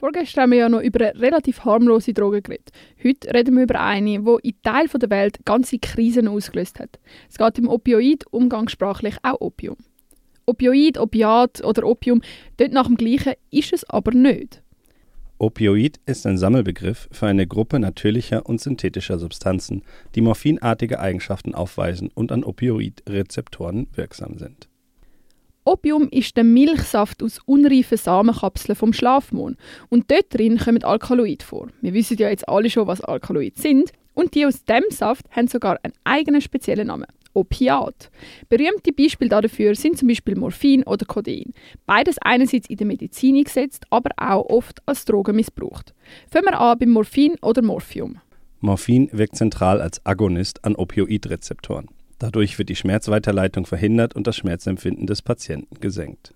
Vorgestern haben wir ja noch über eine relativ harmlose Droge geredet. Heute reden wir über eine, die in Teilen der Welt ganze Krisen ausgelöst hat. Es geht im Opioid, umgangssprachlich auch Opium. Opioid, Opiat oder Opium, dort nach dem Gleichen ist es aber nicht. Opioid ist ein Sammelbegriff für eine Gruppe natürlicher und synthetischer Substanzen, die morphinartige Eigenschaften aufweisen und an Opioidrezeptoren wirksam sind. Opium ist der Milchsaft aus unreifen Samenkapseln vom Schlafmohn und dort drin kommen Alkaloide vor. Wir wissen ja jetzt alle schon, was Alkaloide sind und die aus dem Saft haben sogar einen eigenen speziellen Namen. Opiat. Berühmte Beispiele dafür sind zum Beispiel Morphin oder Codein. Beides einerseits in der Medizin eingesetzt, aber auch oft als Droge missbraucht. Fangen wir an beim Morphin oder Morphium. Morphin wirkt zentral als Agonist an Opioidrezeptoren. Dadurch wird die Schmerzweiterleitung verhindert und das Schmerzempfinden des Patienten gesenkt.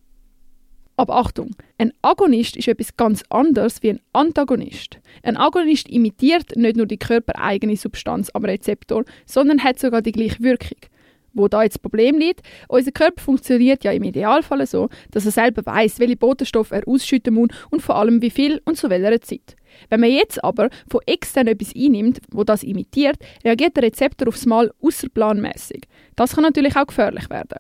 Aber Achtung, ein Agonist ist etwas ganz anderes wie ein Antagonist. Ein Agonist imitiert nicht nur die körpereigene Substanz am Rezeptor, sondern hat sogar die gleiche Wirkung. Wo da jetzt das Problem liegt, unser Körper funktioniert ja im Idealfall so, dass er selber weiß, welche Botenstoffe er ausschütten muss und vor allem wie viel und zu welcher Zeit. Wenn man jetzt aber von extern etwas einnimmt, wo das imitiert, reagiert der Rezeptor aufs Mal außerplanmäßig. Das kann natürlich auch gefährlich werden.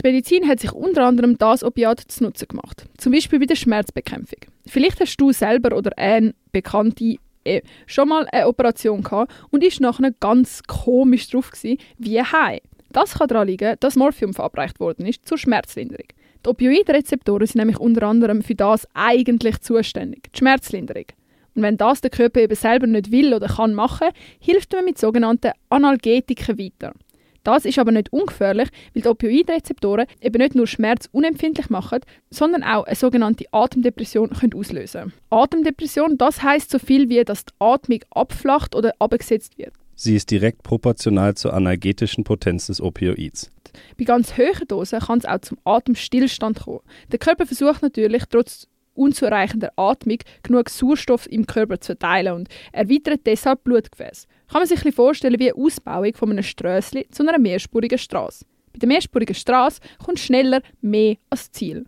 Die Medizin hat sich unter anderem das Opiat zu Nutzen gemacht, zum Beispiel bei der Schmerzbekämpfung. Vielleicht hast du selber oder ein Bekannte äh, schon mal eine Operation gehabt und ist nachher ganz komisch drauf gewesen, wie heim. Das kann daran liegen, dass Morphium verabreicht worden ist zur Schmerzlinderung. Die Opioidrezeptoren sind nämlich unter anderem für das eigentlich zuständig, die Schmerzlinderung. Und wenn das der Körper eben selber nicht will oder kann machen, hilft man mit sogenannten Analgetiken weiter. Das ist aber nicht ungefährlich, weil die Opioidrezeptoren eben nicht nur Schmerz unempfindlich machen, sondern auch eine sogenannte Atemdepression können auslösen. Atemdepression, das heißt so viel wie, dass die Atmung abflacht oder abgesetzt wird. Sie ist direkt proportional zur analgetischen Potenz des Opioids. Bei ganz hohen Dosen kann es auch zum Atemstillstand kommen. Der Körper versucht natürlich, trotz unzureichender Atmung genug Sauerstoff im Körper zu verteilen und erweitert deshalb Blutgefäße. Kann man sich ein vorstellen wie eine Ausbauung von einem Strössli zu einer mehrspurigen Straße. Bei der mehrspurigen Straße kommt schneller mehr als Ziel.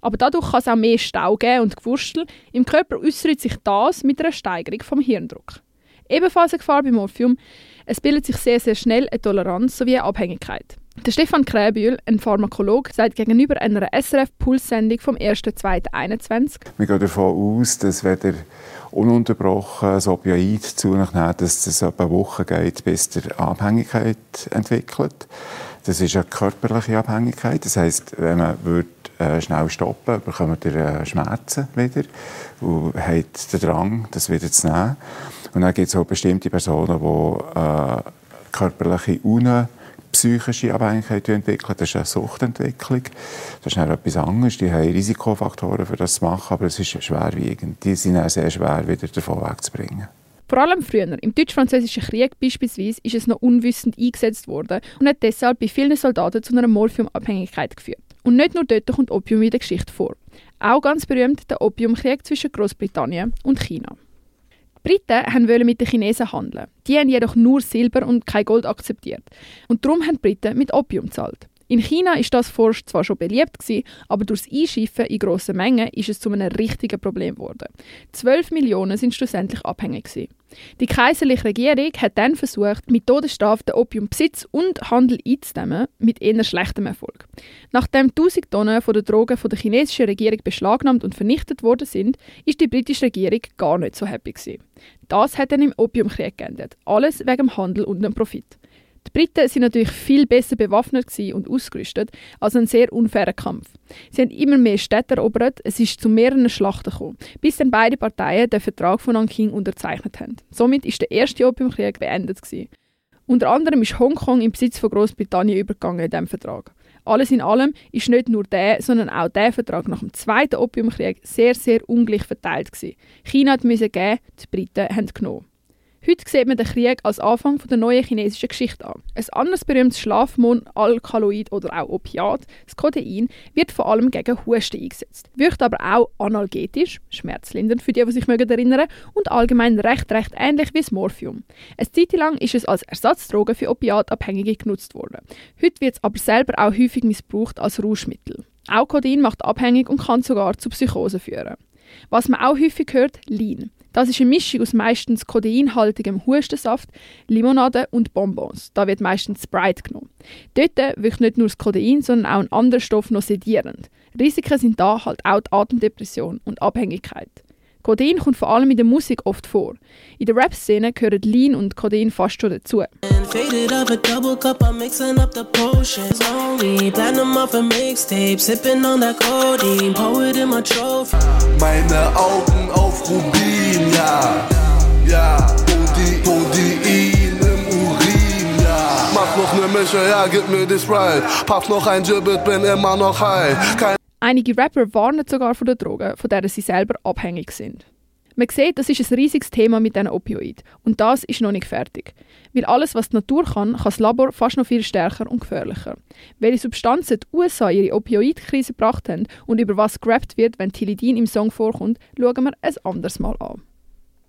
Aber dadurch kann es auch mehr Stau geben und Gewurstel. Im Körper äußert sich das mit einer Steigerung vom Hirndruck. Ebenfalls eine Gefahr beim Morphium, es bildet sich sehr, sehr schnell eine Toleranz sowie eine Abhängigkeit. Der Stefan Kräbühl, ein Pharmakolog, sagt gegenüber einer SRF-Pulssendung vom 1.2.21. Wir gehen davon aus, dass wenn der ununterbrochen das Opioid zu sich nimmt, dass es etwa Wochen geht, bis der Abhängigkeit entwickelt. Das ist eine körperliche Abhängigkeit. Das heißt, wenn man würde, äh, schnell stoppen bekommt ihr äh, Schmerzen wieder und hat den Drang, das wieder zu nehmen. Und dann gibt es auch bestimmte Personen, die äh, körperliche Unruhe psychische Abhängigkeit entwickeln. Das ist eine Suchtentwicklung. Das ist etwas anderes. Die haben Risikofaktoren für das zu machen, aber es ist schwerwiegend. Die sind auch sehr schwer wieder davon wegzubringen. Vor allem früher, im Deutsch-Französischen Krieg beispielsweise, ist es noch unwissend eingesetzt worden und hat deshalb bei vielen Soldaten zu einer Morphiumabhängigkeit geführt. Und nicht nur dort kommt Opium in der Geschichte vor. Auch ganz berühmt der Opiumkrieg zwischen Großbritannien und China. Briten wollten mit den Chinesen handeln. Die haben jedoch nur Silber und kein Gold akzeptiert. Und darum haben die Briten mit Opium gezahlt. In China ist das Forst zwar schon beliebt gewesen, aber durchs Einschiffen in grossen Mengen ist es zu einem richtigen Problem geworden. 12 Millionen sind schlussendlich abhängig gewesen. Die kaiserliche Regierung hat dann versucht, mit Todesstrafe den Opiumbesitz und Handel einzudämmen, mit eher schlechtem Erfolg. Nachdem 1000 Tonnen von der Drogen von der chinesischen Regierung beschlagnahmt und vernichtet worden sind, ist die britische Regierung gar nicht so happy gewesen. Das hat dann im Opiumkrieg geendet. Alles wegen dem Handel und dem Profit. Die Briten sind natürlich viel besser bewaffnet und ausgerüstet als ein sehr unfairer Kampf. Sie haben immer mehr Städte erobert, es ist zu mehreren Schlachten gekommen, bis dann beide Parteien den Vertrag von Nanking unterzeichnet haben. Somit ist der erste Opiumkrieg beendet. Unter anderem ist Hongkong im Besitz von Großbritannien übergegangen in diesem Vertrag. Alles in allem ist nicht nur der, sondern auch der Vertrag nach dem Zweiten Opiumkrieg sehr, sehr ungleich verteilt gewesen. China musste geben, die Briten haben genommen. Heute sieht man den Krieg als Anfang der neuen chinesischen Geschichte an. Ein anderes berühmtes Schlafmohn, Alkaloid oder auch Opiat, das Codein, wird vor allem gegen Husten eingesetzt. Wirkt aber auch analgetisch, schmerzlindernd für die, die sich mögen erinnern, und allgemein recht, recht ähnlich wie das Morphium. Eine Zeit lang ist es als Ersatzdroge für Opiatabhängige genutzt worden. Heute wird es aber selber auch häufig missbraucht als Rauschmittel. Auch Codein macht abhängig und kann sogar zu Psychose führen. Was man auch häufig hört, Lean. Das ist eine Mischung aus meistens kodeinhaltigem Hustensaft, Limonade und Bonbons. Da wird meistens Sprite genommen. Dort wirkt nicht nur das Kodein, sondern auch ein anderer Stoff noch sedierend. Risiken sind da halt auch die Atemdepression und Abhängigkeit. Codein kommt vor allem in der Musik oft vor. In der Rap-Szene gehören Lean und Codein fast schon dazu. Meine Augen auf Rubin, ja, ja, Codein im Urin, ja. Mach noch ne Mische, ja, gib mir die Sprite. Paff noch ein Gibbet, bin immer noch high. Kein Einige Rapper warnen sogar von der Droge, von der sie selber abhängig sind. Man sieht, das ist ein riesiges Thema mit diesen Opioiden. Und das ist noch nicht fertig. Weil alles, was die Natur kann, kann das Labor fast noch viel stärker und gefährlicher. Welche Substanzen die USA ihre Opioidkrise gebracht haben und über was gerappt wird, wenn Tilidin im Song vorkommt, schauen wir ein anderes Mal an.